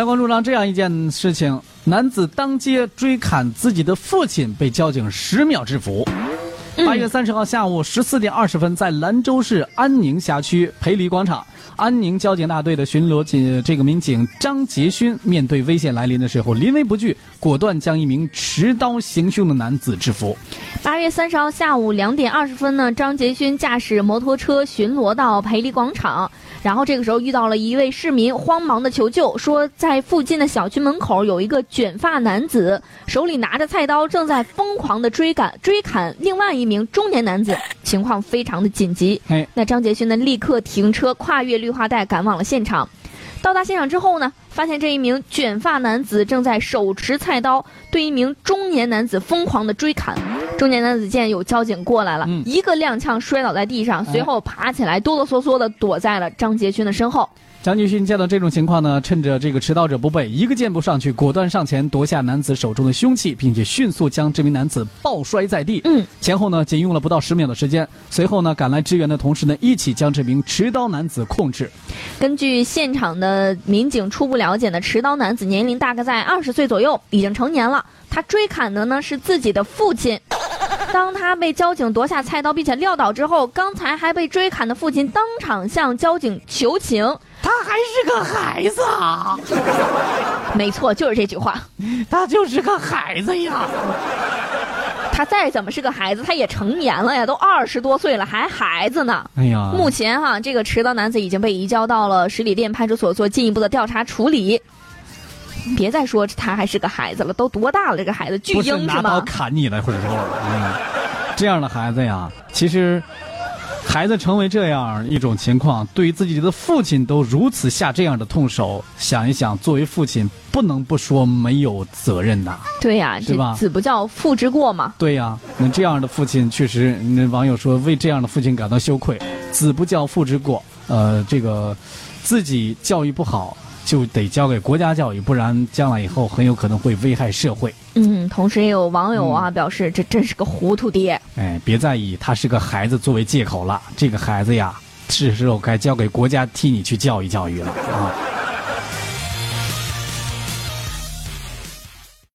来关注上这样一件事情：男子当街追砍自己的父亲，被交警十秒制服。八月三十号下午十四点二十分，在兰州市安宁辖区培黎广场，安宁交警大队的巡逻警这个民警张杰勋，面对危险来临的时候，临危不惧，果断将一名持刀行凶的男子制服。八月三十号下午两点二十分呢，张杰勋驾驶摩托车巡逻到培黎广场，然后这个时候遇到了一位市民，慌忙的求救，说在附近的小区门口有一个卷发男子，手里拿着菜刀，正在疯狂的追赶追砍另外一名中年男子，情况非常的紧急。哎，那张杰勋呢，立刻停车，跨越绿化带，赶往了现场。到达现场之后呢，发现这一名卷发男子正在手持菜刀对一名中年男子疯狂的追砍。中年男子见有交警过来了，嗯一个踉跄摔倒在地上，随后爬起来，哆哆嗦嗦的躲在了张杰勋的身后。张杰勋见到这种情况呢，趁着这个持刀者不备，一个箭步上去，果断上前夺下男子手中的凶器，并且迅速将这名男子抱摔在地。嗯，前后呢仅用了不到十秒的时间。随后呢赶来支援的同事呢一起将这名持刀男子控制。根据现场的民警初步了解呢，持刀男子年龄大概在二十岁左右，已经成年了。他追砍的呢是自己的父亲。当他被交警夺下菜刀并且撂倒之后，刚才还被追砍的父亲当场向交警求情。他还是个孩子啊，没错，就是这句话。他就是个孩子呀。他再怎么是个孩子，他也成年了呀，都二十多岁了，还孩子呢。哎呀，目前哈，这个持刀男子已经被移交到了十里店派出所做进一步的调查处理。别再说他还是个孩子了，都多大了？这个孩子巨婴是婴拿刀？砍你了，或者说，嗯，这样的孩子呀，其实。孩子成为这样一种情况，对于自己的父亲都如此下这样的痛手，想一想，作为父亲不能不说没有责任呐。对呀、这是吧子不教父之过嘛。对呀，那这样的父亲确实，那网友说为这样的父亲感到羞愧，子不教父之过。呃，这个自己教育不好，就得交给国家教育，不然将来以后很有可能会危害社会。嗯，同时也有网友啊、表示，这真是个糊涂爹。哎，别再以他是个孩子作为借口了，这个孩子呀，是时候该交给国家替你去教育教育了啊。